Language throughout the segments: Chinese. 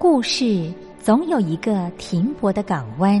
故事总有一个停泊的港湾。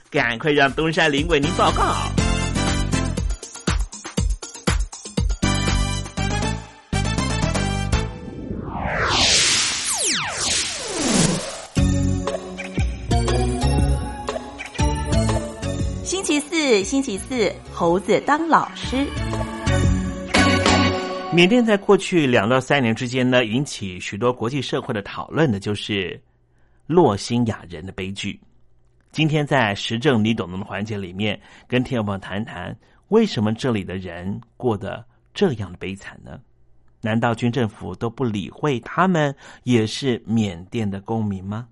赶快让东山林为您报告。星期四，星期四，猴子当老师。缅甸在过去两到三年之间呢，引起许多国际社会的讨论的，就是洛辛亚人的悲剧。今天在时政你懂的环节里面，跟听众朋友谈谈，为什么这里的人过得这样的悲惨呢？难道军政府都不理会他们也是缅甸的公民吗？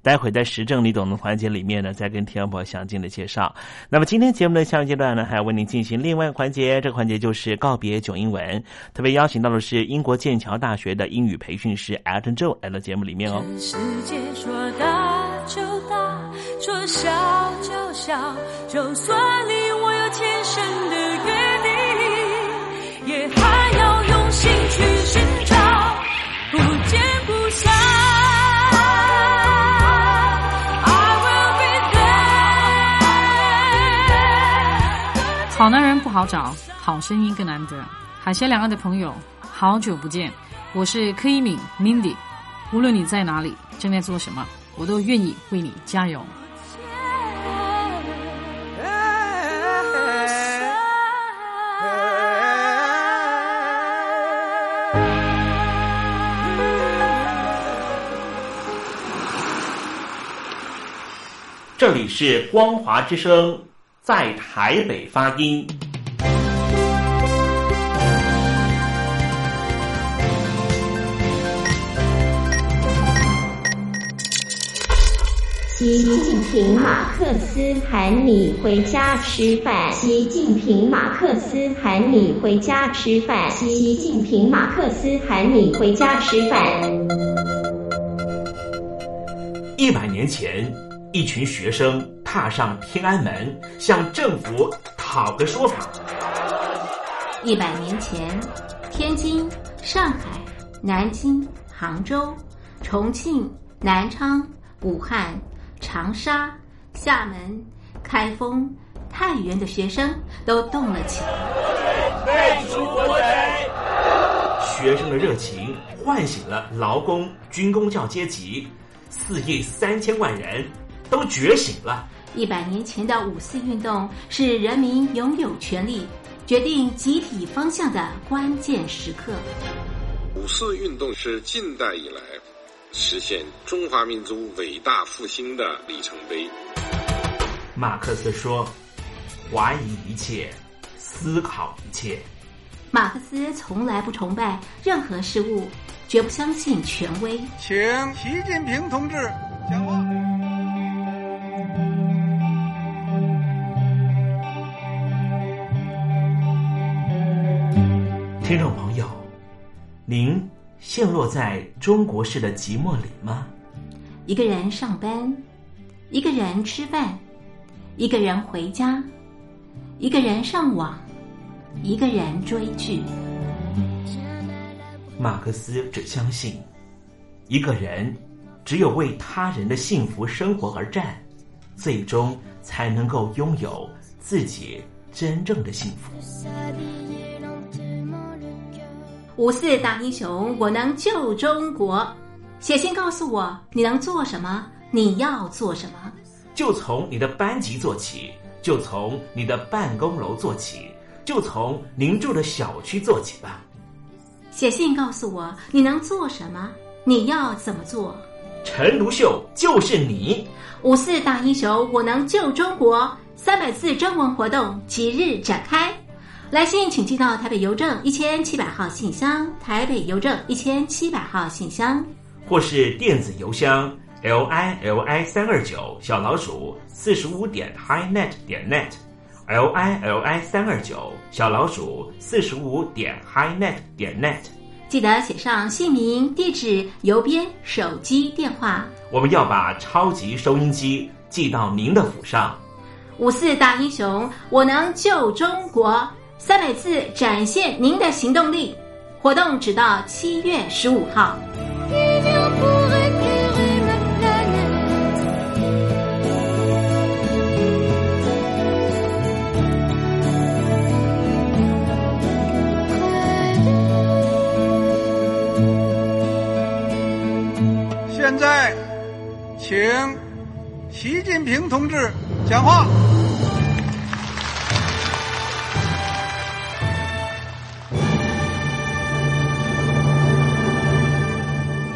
待会在时政你懂的环节里面呢，再跟听众朋友详尽的介绍。那么今天节目的下一阶段呢，还要为您进行另外一个环节，这个环节就是告别囧英文，特别邀请到的是英国剑桥大学的英语培训师 Alton Joe 来到节目里面哦。世界说大就大，笑就笑，就算你我有前生的约定，也还要用心去寻找，不见不散。好男人不好找，好声音更难得。海峡两岸的朋友，好久不见，我是柯一敏 Mindy。无论你在哪里，正在做什么，我都愿意为你加油。这里是光华之声，在台北发音。习近平马克思喊你回家吃饭。习近平马克思喊你回家吃饭。习近平马克思喊你回家吃饭。一百年前，一群学生踏上天安门，向政府讨个说法。一百年前，天津、上海、南京、杭州、重庆、南昌、武汉。长沙、厦门、开封、太原的学生都动了起来。学生的热情唤醒了劳工、军工教阶级，四亿三千万人都觉醒了。一百年前的五四运动是人民拥有权利、决定集体方向的关键时刻。五四运动是近代以来。实现中华民族伟大复兴的里程碑。马克思说：“怀疑一切，思考一切。”马克思从来不崇拜任何事物，绝不相信权威。请习近平同志讲话。听众朋友，您。陷落在中国式的寂寞里吗？一个人上班，一个人吃饭，一个人回家，一个人上网，一个人追剧。马克思只相信，一个人只有为他人的幸福生活而战，最终才能够拥有自己真正的幸福。五四大英雄，我能救中国。写信告诉我你能做什么，你要做什么。就从你的班级做起，就从你的办公楼做起，就从您住的小区做起吧。写信告诉我你能做什么，你要怎么做。陈独秀就是你。五四大英雄，我能救中国。三百字征文活动即日展开。来信请寄到台北邮政一千七百号信箱，台北邮政一千七百号信箱，或是电子邮箱 l i l i 三二九小老鼠四十五点 highnet 点 net，l i l i 三二九小老鼠四十五点 highnet 点 net。记得写上姓名、地址、邮编、手机电话。我们要把超级收音机寄到您的府上。五四大英雄，我能救中国。三百次展现您的行动力。活动直到七月十五号。现在，请习近平同志讲话。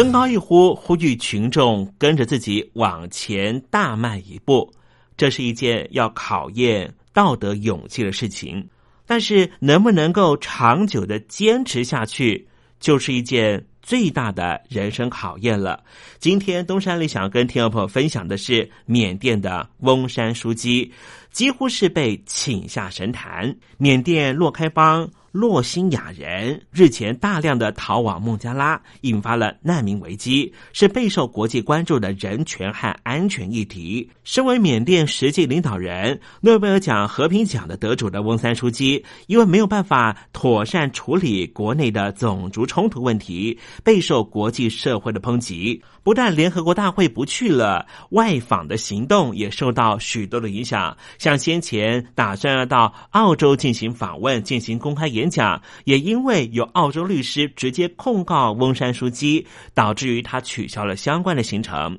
登高一呼，呼吁群众跟着自己往前大迈一步。这是一件要考验道德勇气的事情，但是能不能够长久的坚持下去，就是一件最大的人生考验了。今天东山里想跟听众朋友分享的是缅甸的翁山书记，几乎是被请下神坛。缅甸洛开邦。洛辛亚人日前大量的逃往孟加拉，引发了难民危机，是备受国际关注的人权和安全议题。身为缅甸实际领导人、诺贝尔奖和平奖的得主的翁三书记，因为没有办法妥善处理国内的种族冲突问题，备受国际社会的抨击。不但联合国大会不去了，外访的行动也受到许多的影响。像先前打算要到澳洲进行访问、进行公开演讲，也因为有澳洲律师直接控告翁山书记，导致于他取消了相关的行程。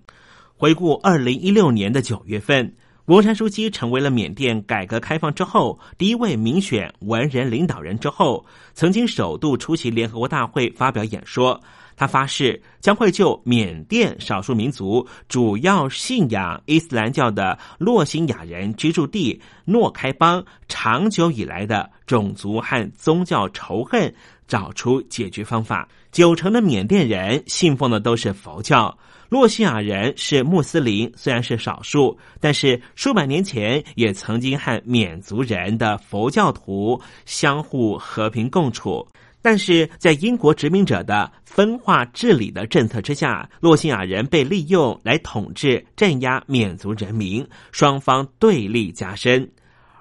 回顾二零一六年的九月份，翁山书记成为了缅甸改革开放之后第一位民选文人领导人。之后，曾经首度出席联合国大会发表演说。他发誓将会就缅甸少数民族主要信仰伊斯兰教的洛辛雅人居住地诺开邦长久以来的种族和宗教仇恨找出解决方法。九成的缅甸人信奉的都是佛教，洛辛亚人是穆斯林，虽然是少数，但是数百年前也曾经和缅族人的佛教徒相互和平共处。但是在英国殖民者的分化治理的政策之下，洛西亚人被利用来统治、镇压缅族人民，双方对立加深。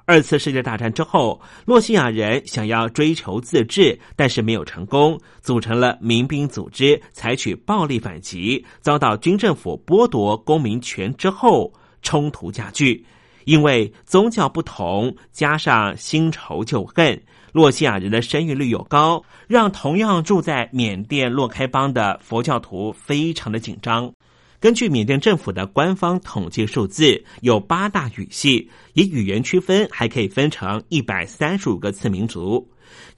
二次世界大战之后，洛西亚人想要追求自治，但是没有成功，组成了民兵组织，采取暴力反击，遭到军政府剥夺公民权之后，冲突加剧。因为宗教不同，加上新仇旧恨，洛西亚人的生育率又高，让同样住在缅甸洛开邦的佛教徒非常的紧张。根据缅甸政府的官方统计数字，有八大语系，以语言区分还可以分成一百三十五个次民族。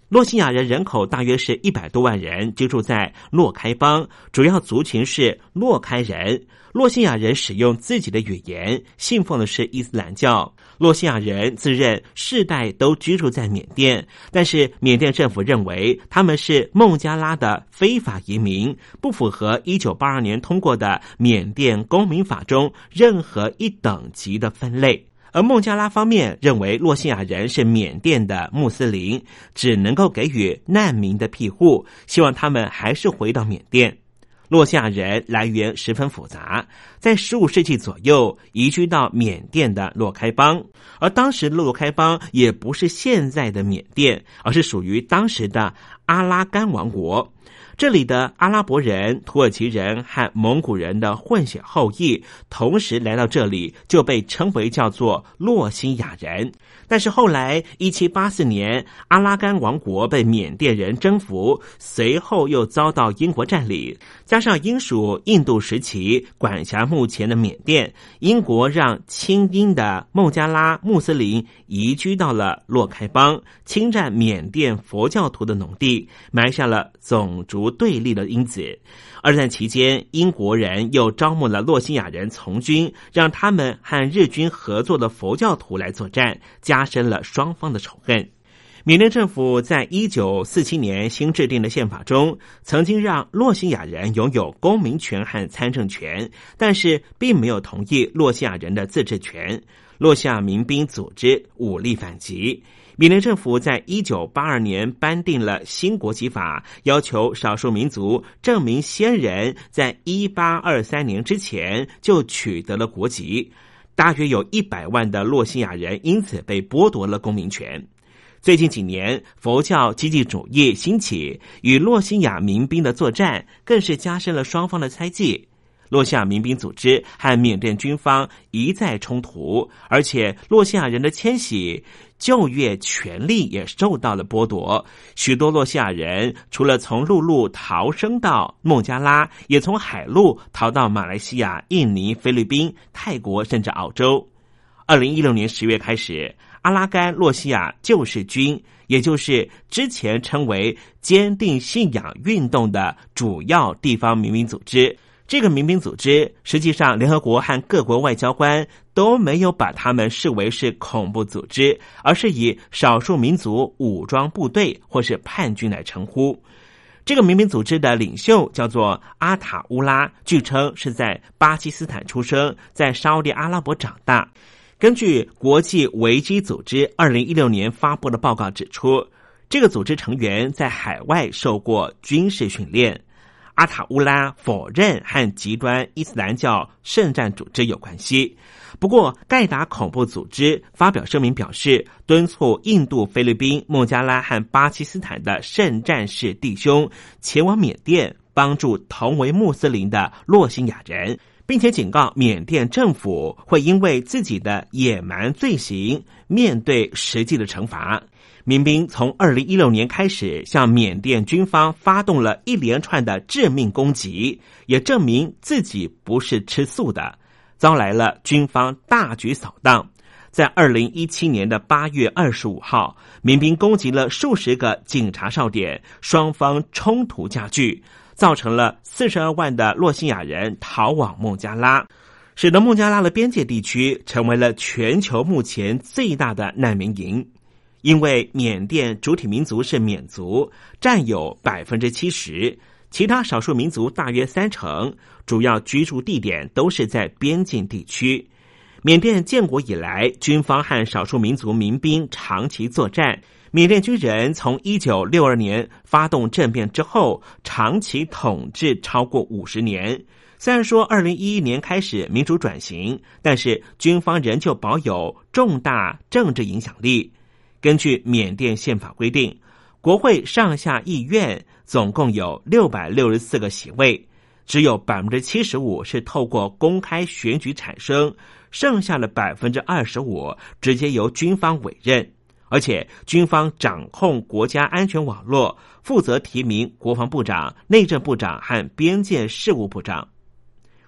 洛西亚人人口大约是一百多万人，居住在洛开邦，主要族群是洛开人。洛西亚人使用自己的语言，信奉的是伊斯兰教。洛西亚人自认世代都居住在缅甸，但是缅甸政府认为他们是孟加拉的非法移民，不符合一九八二年通过的缅甸公民法中任何一等级的分类。而孟加拉方面认为洛西亚人是缅甸的穆斯林，只能够给予难民的庇护，希望他们还是回到缅甸。洛西亚人来源十分复杂，在十五世纪左右移居到缅甸的洛开邦，而当时洛开邦也不是现在的缅甸，而是属于当时的阿拉干王国。这里的阿拉伯人、土耳其人和蒙古人的混血后裔同时来到这里，就被称为叫做洛西亚人。但是后来，一七八四年，阿拉干王国被缅甸人征服，随后又遭到英国占领。加上英属印度时期管辖目前的缅甸，英国让亲英的孟加拉穆斯林移居到了洛开邦，侵占缅甸佛教徒的农地，埋下了种族对立的因子。二战期间，英国人又招募了洛西亚人从军，让他们和日军合作的佛教徒来作战，加深了双方的仇恨。缅甸政府在一九四七年新制定的宪法中，曾经让洛西亚人拥有公民权和参政权，但是并没有同意洛西亚人的自治权。洛西亚民兵组织武力反击。缅甸政府在一九八二年颁定了新国籍法，要求少数民族证明先人在一八二三年之前就取得了国籍。大约有一百万的洛西亚人因此被剥夺了公民权。最近几年，佛教积极主义兴起，与洛西亚民兵的作战更是加深了双方的猜忌。洛西亚民兵组织和缅甸军方一再冲突，而且洛西亚人的迁徙、就业权利也受到了剥夺。许多洛西亚人除了从陆路逃生到孟加拉，也从海路逃到马来西亚、印尼、菲律宾、泰国，甚至澳洲。二零一六年十月开始，阿拉干洛西亚救世军，也就是之前称为坚定信仰运动的主要地方民兵组织。这个民兵组织，实际上联合国和各国外交官都没有把他们视为是恐怖组织，而是以少数民族武装部队或是叛军来称呼。这个民兵组织的领袖叫做阿塔乌拉，据称是在巴基斯坦出生，在沙地阿拉伯长大。根据国际维基组织二零一六年发布的报告指出，这个组织成员在海外受过军事训练。阿塔乌拉否认和极端伊斯兰教圣战组织有关系。不过，盖达恐怖组织发表声明表示，敦促印度、菲律宾、孟加拉和巴基斯坦的圣战士弟兄前往缅甸帮助同为穆斯林的洛辛亚人，并且警告缅甸政府会因为自己的野蛮罪行面对实际的惩罚。民兵从二零一六年开始向缅甸军方发动了一连串的致命攻击，也证明自己不是吃素的，招来了军方大举扫荡。在二零一七年的八月二十五号，民兵攻击了数十个警察哨点，双方冲突加剧，造成了四十二万的洛西亚人逃往孟加拉，使得孟加拉的边界地区成为了全球目前最大的难民营。因为缅甸主体民族是缅族，占有百分之七十，其他少数民族大约三成，主要居住地点都是在边境地区。缅甸建国以来，军方和少数民族民兵长期作战。缅甸军人从一九六二年发动政变之后，长期统治超过五十年。虽然说二零一一年开始民主转型，但是军方仍旧保有重大政治影响力。根据缅甸宪法规定，国会上下议院总共有六百六十四个席位，只有百分之七十五是透过公开选举产生，剩下的百分之二十五直接由军方委任，而且军方掌控国家安全网络，负责提名国防部长、内政部长和边界事务部长。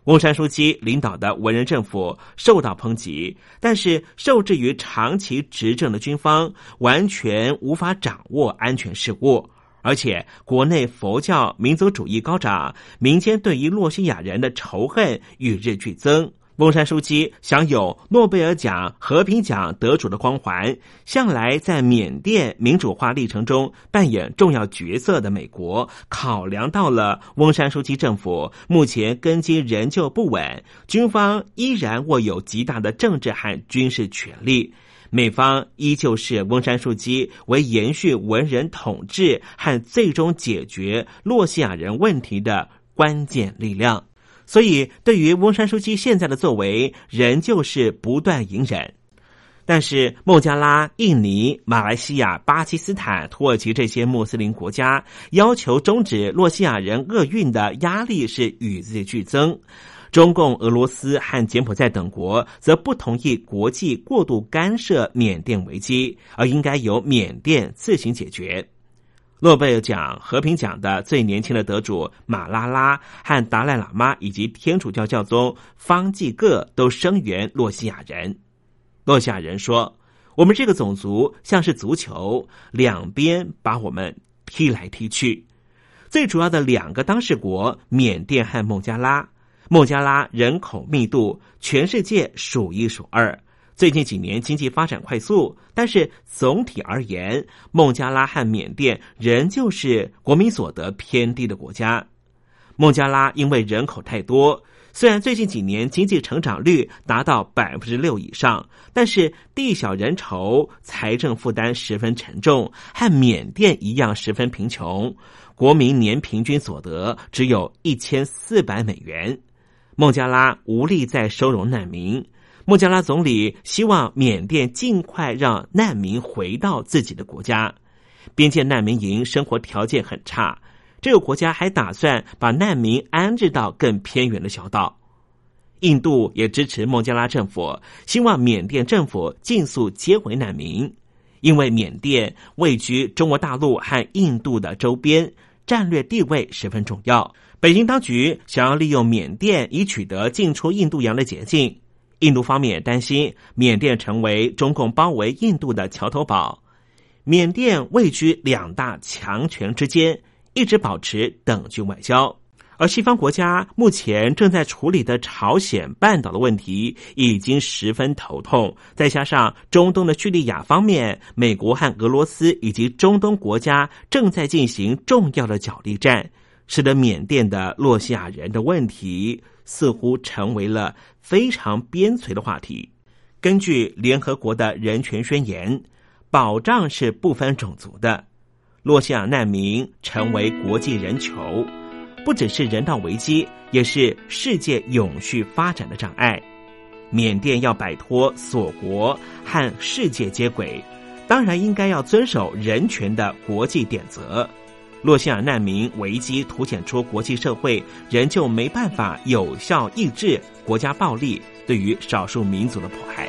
翁山书记领导的文人政府受到抨击，但是受制于长期执政的军方，完全无法掌握安全事务，而且国内佛教民族主义高涨，民间对于洛西亚人的仇恨与日俱增。翁山书记享有诺贝尔奖和平奖得主的光环，向来在缅甸民主化历程中扮演重要角色的美国，考量到了翁山书记政府目前根基仍旧不稳，军方依然握有极大的政治和军事权力，美方依旧是翁山书记为延续文人统治和最终解决洛西亚人问题的关键力量。所以，对于翁山书记现在的作为，仍旧是不断隐忍。但是，孟加拉、印尼、马来西亚、巴基斯坦、土耳其这些穆斯林国家要求终止洛西亚人厄运的压力是与日俱增。中共、俄罗斯和柬埔寨等国则不同意国际过度干涉缅甸危机，而应该由缅甸自行解决。诺贝尔奖和平奖的最年轻的得主马拉拉和达赖喇嘛以及天主教教宗方济各都声援洛西亚人。洛西亚人说：“我们这个种族像是足球，两边把我们踢来踢去。”最主要的两个当事国缅甸和孟加拉，孟加拉人口密度全世界数一数二。最近几年经济发展快速，但是总体而言，孟加拉和缅甸仍旧是国民所得偏低的国家。孟加拉因为人口太多，虽然最近几年经济成长率达到百分之六以上，但是地小人稠，财政负担十分沉重，和缅甸一样十分贫穷。国民年平均所得只有一千四百美元，孟加拉无力再收容难民。孟加拉总理希望缅甸尽快让难民回到自己的国家。边界难民营生活条件很差，这个国家还打算把难民安置到更偏远的小岛。印度也支持孟加拉政府，希望缅甸政府尽速接回难民，因为缅甸位居中国大陆和印度的周边，战略地位十分重要。北京当局想要利用缅甸以取得进出印度洋的捷径。印度方面担心缅甸成为中共包围印度的桥头堡。缅甸位居两大强权之间，一直保持等距外交。而西方国家目前正在处理的朝鲜半岛的问题已经十分头痛，再加上中东的叙利亚方面，美国和俄罗斯以及中东国家正在进行重要的角力战，使得缅甸的洛西亚人的问题。似乎成为了非常边陲的话题。根据联合国的人权宣言，保障是不分种族的。洛西亚难民成为国际人球，不只是人道危机，也是世界永续发展的障碍。缅甸要摆脱锁国和世界接轨，当然应该要遵守人权的国际典则。洛希尔难民危机凸显出国际社会仍旧没办法有效抑制国家暴力对于少数民族的迫害。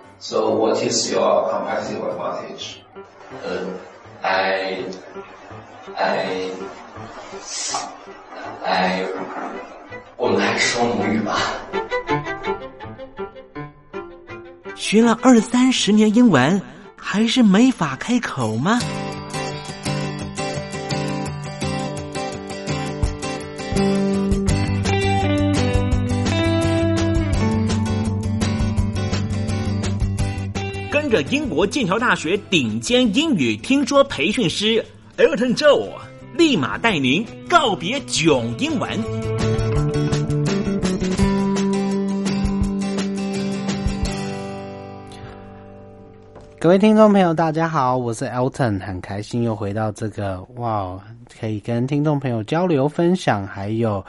So what is your competitive advantage? Uh, I, I, I，我们还是说母语吧。学了二三十年英文，还是没法开口吗？跟着英国剑桥大学顶尖英语听说培训师 Elton Joe，立马带您告别囧英文。各位听众朋友，大家好，我是 Elton，很开心又回到这个哇，可以跟听众朋友交流分享，还有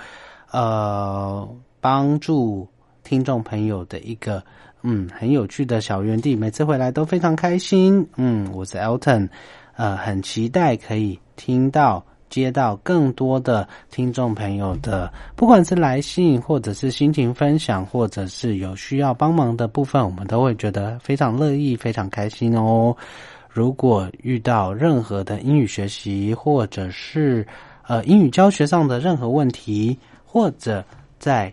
呃帮助听众朋友的一个嗯很有趣的小园地，每次回来都非常开心。嗯，我是 Elton，呃，很期待可以听到。接到更多的听众朋友的，不管是来信，或者是心情分享，或者是有需要帮忙的部分，我们都会觉得非常乐意、非常开心哦。如果遇到任何的英语学习，或者是呃英语教学上的任何问题，或者在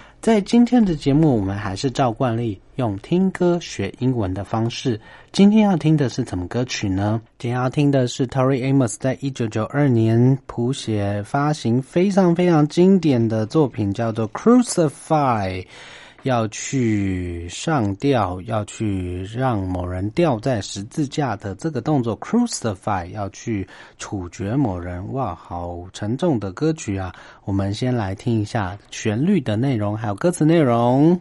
在今天的节目，我们还是照惯例用听歌学英文的方式。今天要听的是什么歌曲呢？今天要听的是 Tori Amos 在一九九二年谱写发行非常非常经典的作品，叫做《Crucify》。要去上吊，要去让某人吊在十字架的这个动作，crucify，要去处决某人，哇，好沉重的歌曲啊！我们先来听一下旋律的内容，还有歌词内容。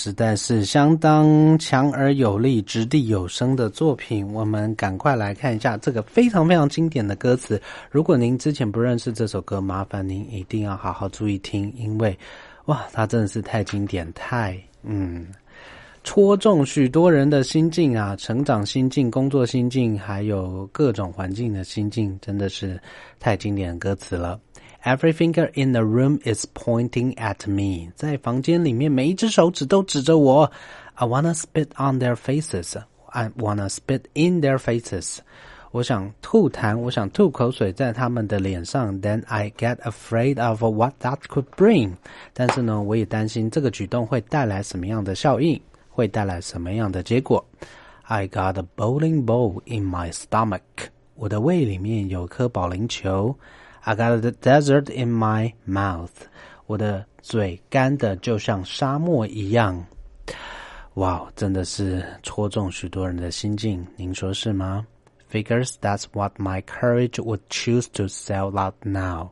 实在是相当强而有力、掷地有声的作品。我们赶快来看一下这个非常非常经典的歌词。如果您之前不认识这首歌，麻烦您一定要好好注意听，因为哇，它真的是太经典，太嗯，戳中许多人的心境啊，成长心境、工作心境，还有各种环境的心境，真的是太经典歌词了。Every finger in the room is pointing at me。在房间里面，每一只手指都指着我。I wanna spit on their faces. I wanna spit in their faces. 我想吐痰，我想吐口水在他们的脸上。Then I get afraid of what that could bring. 但是呢，我也担心这个举动会带来什么样的效应，会带来什么样的结果。I got a bowling ball in my stomach. 我的胃里面有颗保龄球。 I got the desert in my mouth. 我的嘴干的就像沙漠一样。哇，真的是戳中许多人的心境，您说是吗？Figures that's what my courage would choose to sell out now.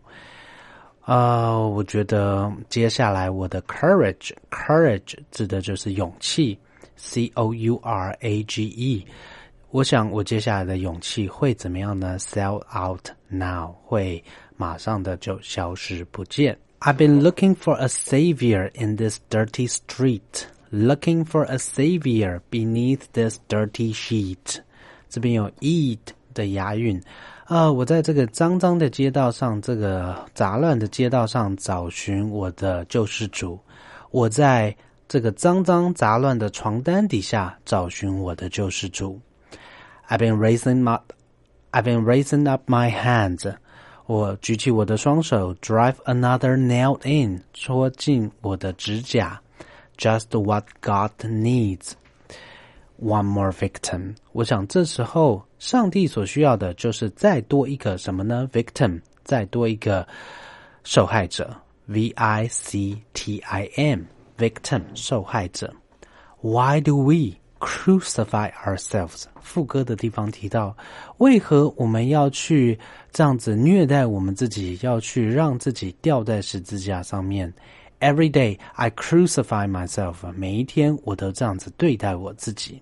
啊、我觉得接下来我的 courage，courage 指的就是勇气，C O U R A G E。我想我接下来的勇气会怎么样呢？Sell out now 会 马上的就消失不见。I've been looking for a savior in this dirty street, looking for a savior beneath this dirty sheet。这边有 eat 的押韵，呃，我在这个脏脏的街道上，这个杂乱的街道上找寻我的救世主。我在这个脏脏杂乱的床单底下找寻我的救世主。I've been raising my, I've been raising up my hands. 我举起我的双手，drive another nail in，戳进我的指甲。Just what God needs. One more victim。我想这时候上帝所需要的就是再多一个什么呢？victim，再多一个受害者。V I C T I M，victim，受害者。Why do we crucify ourselves？副歌的地方提到，为何我们要去这样子虐待我们自己，要去让自己吊在十字架上面？Every day I crucify myself。每一天我都这样子对待我自己。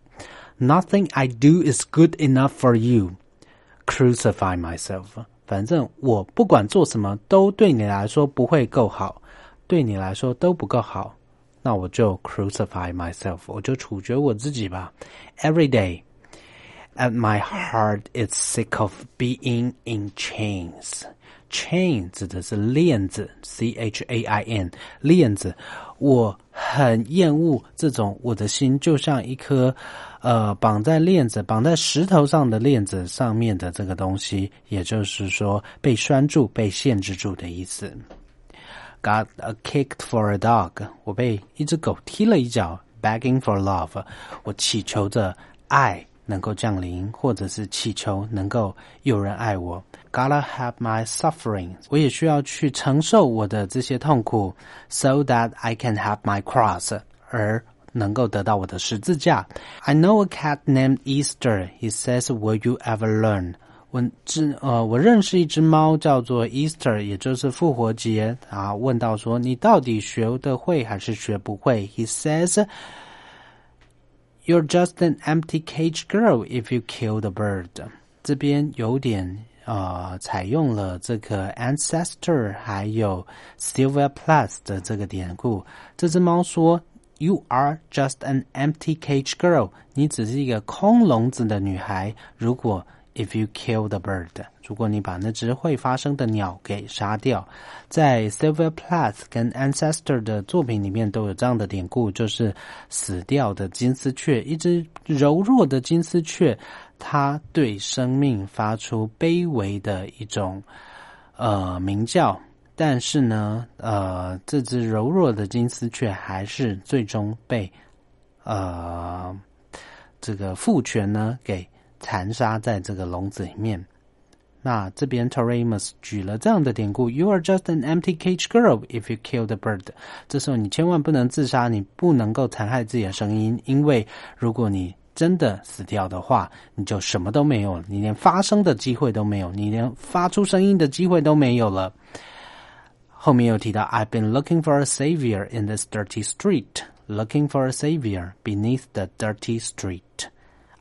Nothing I do is good enough for you. Crucify myself。反正我不管做什么都对你来说不会够好，对你来说都不够好， 那我就 crucify myself，我就处决我自己吧。Every day, and my heart is sick of being in chains. Chain 指的是链子，C H A I N 链子。我很厌恶这种，我的心就像一颗呃绑在链子、绑在石头上的链子上面的这个东西，也就是说被拴住、被限制住的意思。Got a kicked for a dog，我被一只狗踢了一脚。Begging for love，我祈求着爱。能够降临，或者是祈求能够有人爱我。Gotta have my suffering，我也需要去承受我的这些痛苦，so that I can have my cross，而能够得到我的十字架。I know a cat named Easter. He says, "Will you ever learn?" 我知呃，我认识一只猫叫做 Easter，也就是复活节啊。问到说，你到底学得会还是学不会？He says. You're just an empty cage girl if you kill the bird。这边有点呃，采用了这个 ancestor 还有 Silver Plus 的这个典故。这只猫说：“You are just an empty cage girl。你只是一个空笼子的女孩。如果 if you kill the bird，如果你把那只会发声的鸟给杀掉，在 Silver Plath 跟 Ancestor 的作品里面都有这样的典故，就是死掉的金丝雀，一只柔弱的金丝雀，它对生命发出卑微的一种呃鸣叫，但是呢，呃，这只柔弱的金丝雀还是最终被呃这个父权呢给残杀在这个笼子里面。那这边 t e r a m u s 举了这样的典故：“You are just an empty cage girl if you kill the bird。”这时候你千万不能自杀，你不能够残害自己的声音，因为如果你真的死掉的话，你就什么都没有了，你连发声的机会都没有，你连发出声音的机会都没有了。后面又提到：“I've been looking for a savior in this dirty street, looking for a savior beneath the dirty street.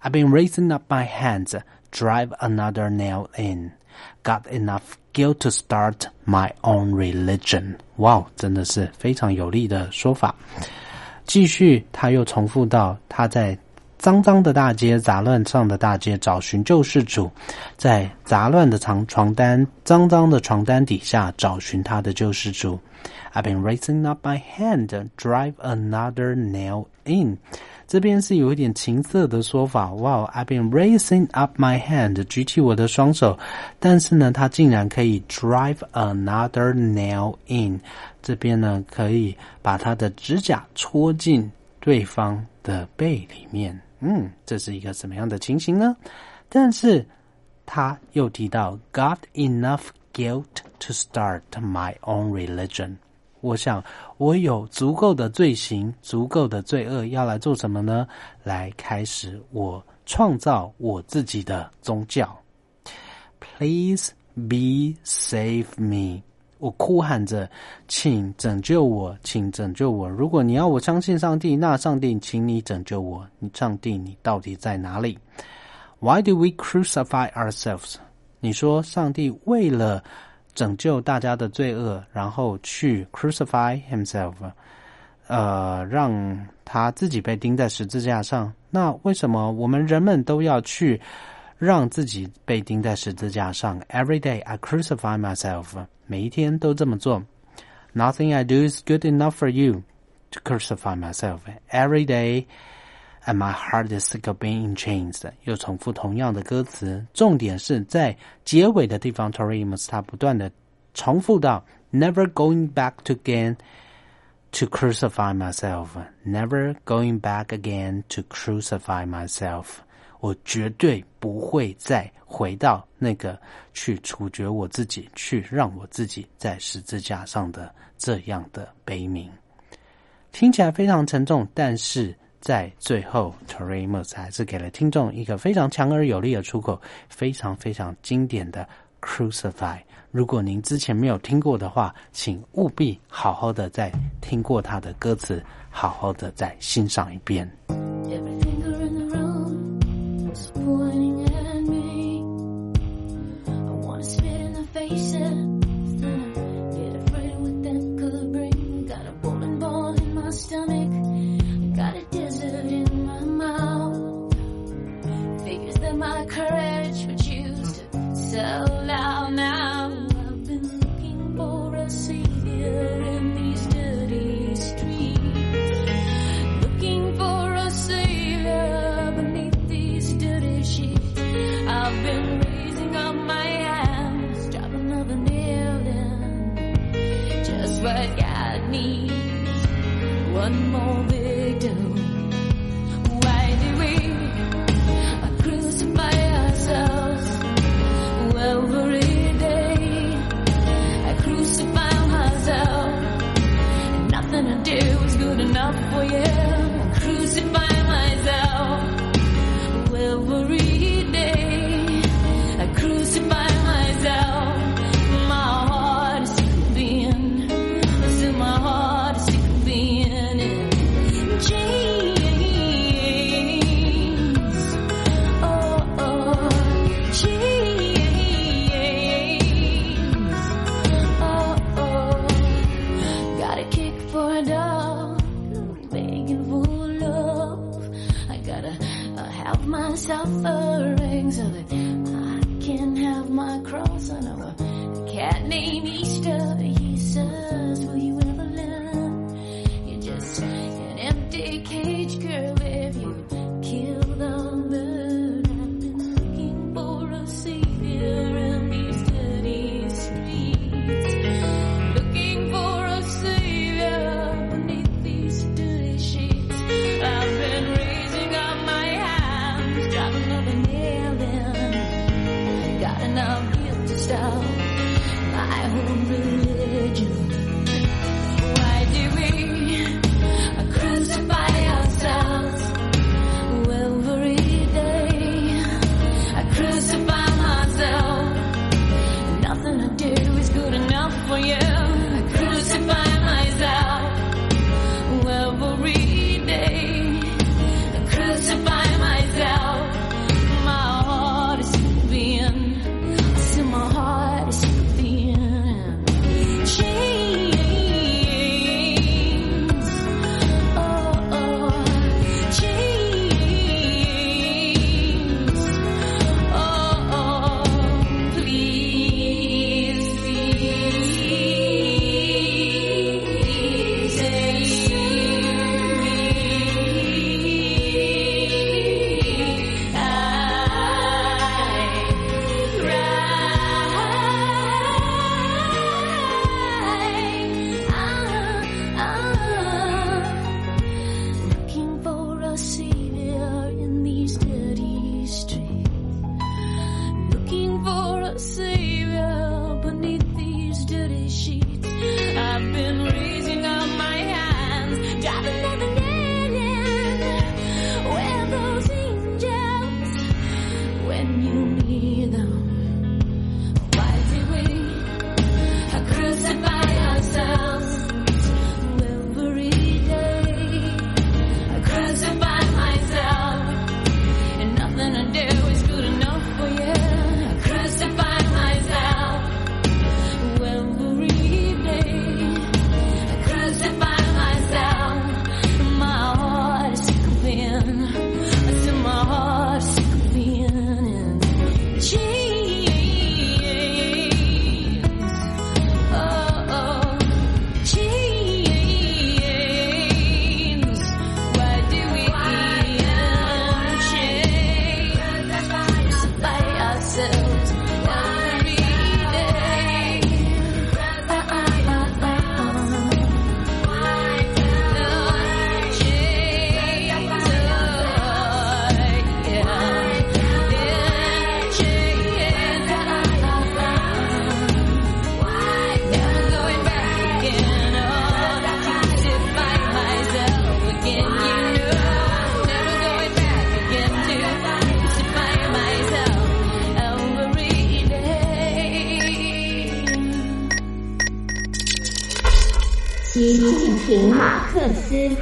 I've been raising up my hands.” drive another nail in. Got enough guilt to start my own religion. Wow，，真的是非常有力的说法。继续，他又重复到他在脏脏的大街、杂乱上的大街找寻救世主，在杂乱的床床单、脏脏的床单底下找寻他的救世主。I've been raising up my hand, drive another nail in. 这边是有一点情色的说法。哇，I've been raising up my hand，举起我的双手，但是呢，他竟然可以 drive another nail in。这边呢，可以把他的指甲戳进对方的背里面。嗯，这是一个什么样的情形呢？但是他又提到，got enough guilt to start my own religion。我想，我有足够的罪行，足够的罪恶，要来做什么呢？来开始我创造我自己的宗教。Please be save me！我哭喊着，请拯救我，请拯救我！如果你要我相信上帝，那上帝，请你拯救我！你上帝，你到底在哪里？Why do we crucify ourselves？你说，上帝为了。拯救大家的罪恶，然后去 crucify himself，呃，让他自己被钉在十字架上。那为什么我们人们都要去让自己被钉在十字架上。Every day I crucify myself，每一天都这么做。Nothing I do is good enough for you to crucify myself. Every day. And my heart is sick of being in chains。又重复同样的歌词，重点是在结尾的地方。Tori Amos 他不断的重复到 “Never going back again to crucify myself. Never going back again to crucify myself。我绝对不会再回到那个去处决我自己，去让我自己在十字架上的这样的悲鸣。听起来非常沉重，但是。在最后 t o r e m o s 还是给了听众一个非常强而有力的出口，非常非常经典的 Crucify。如果您之前没有听过的话，请务必好好的再听过他的歌词，好好的再欣赏一遍。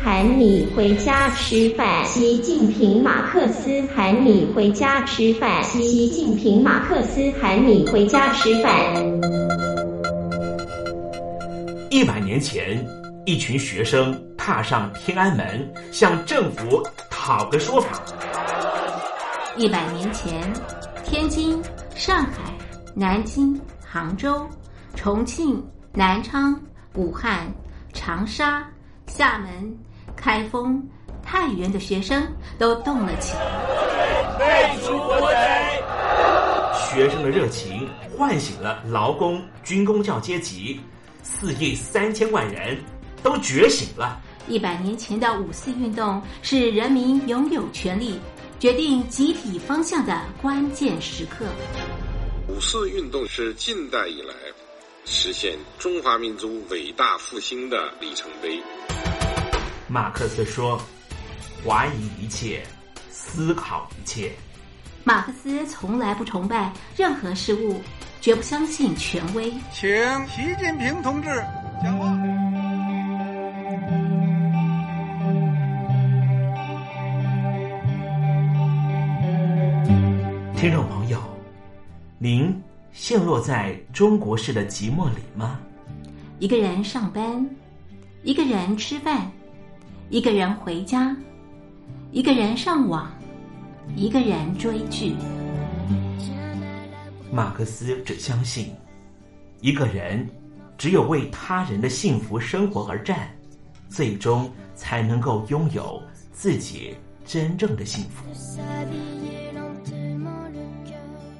喊你回家吃饭。习近平马克思喊你回家吃饭。习近平马克思喊你回家吃饭。一百年前，一群学生踏上天安门，向政府讨个说法。一百年前，天津、上海、南京、杭州、重庆、南昌、武汉、长沙、厦门、开封、太原的学生都动了起来。废除国贼！学生的热情唤醒了劳工军工教阶级，四亿三千万人都觉醒了。一百年前的五四运动是人民拥有权利。决定集体方向的关键时刻。五四运动是近代以来实现中华民族伟大复兴的里程碑。马克思说：“怀疑一切，思考一切。”马克思从来不崇拜任何事物，绝不相信权威。请习近平同志讲话。听众朋友，您陷落在中国式的寂寞里吗？一个人上班，一个人吃饭，一个人回家，一个人上网，一个人追剧。马克思只相信，一个人只有为他人的幸福生活而战，最终才能够拥有自己真正的幸福。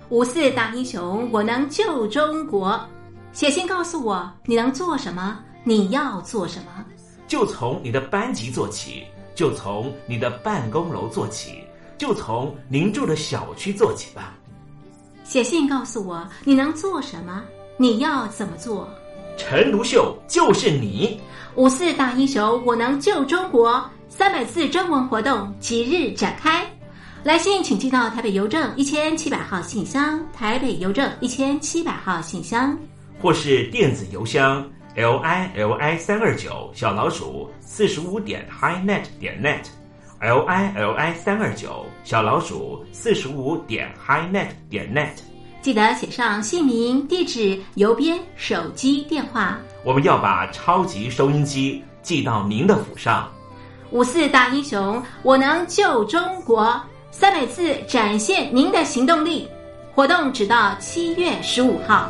五四大英雄，我能救中国。写信告诉我你能做什么，你要做什么。就从你的班级做起，就从你的办公楼做起，就从您住的小区做起吧。写信告诉我你能做什么，你要怎么做。陈独秀就是你。五四大英雄，我能救中国。三百字征文活动即日展开。来信请寄到台北邮政一千七百号信箱，台北邮政一千七百号信箱，或是电子邮箱 l i l i 三二九小老鼠四十五点 highnet 点 net l i l i 三二九小老鼠四十五点 highnet 点 net。记得写上姓名、地址、邮编、手机电话。我们要把超级收音机寄到您的府上。五四大英雄，我能救中国。三百次展现您的行动力，活动直到七月十五号。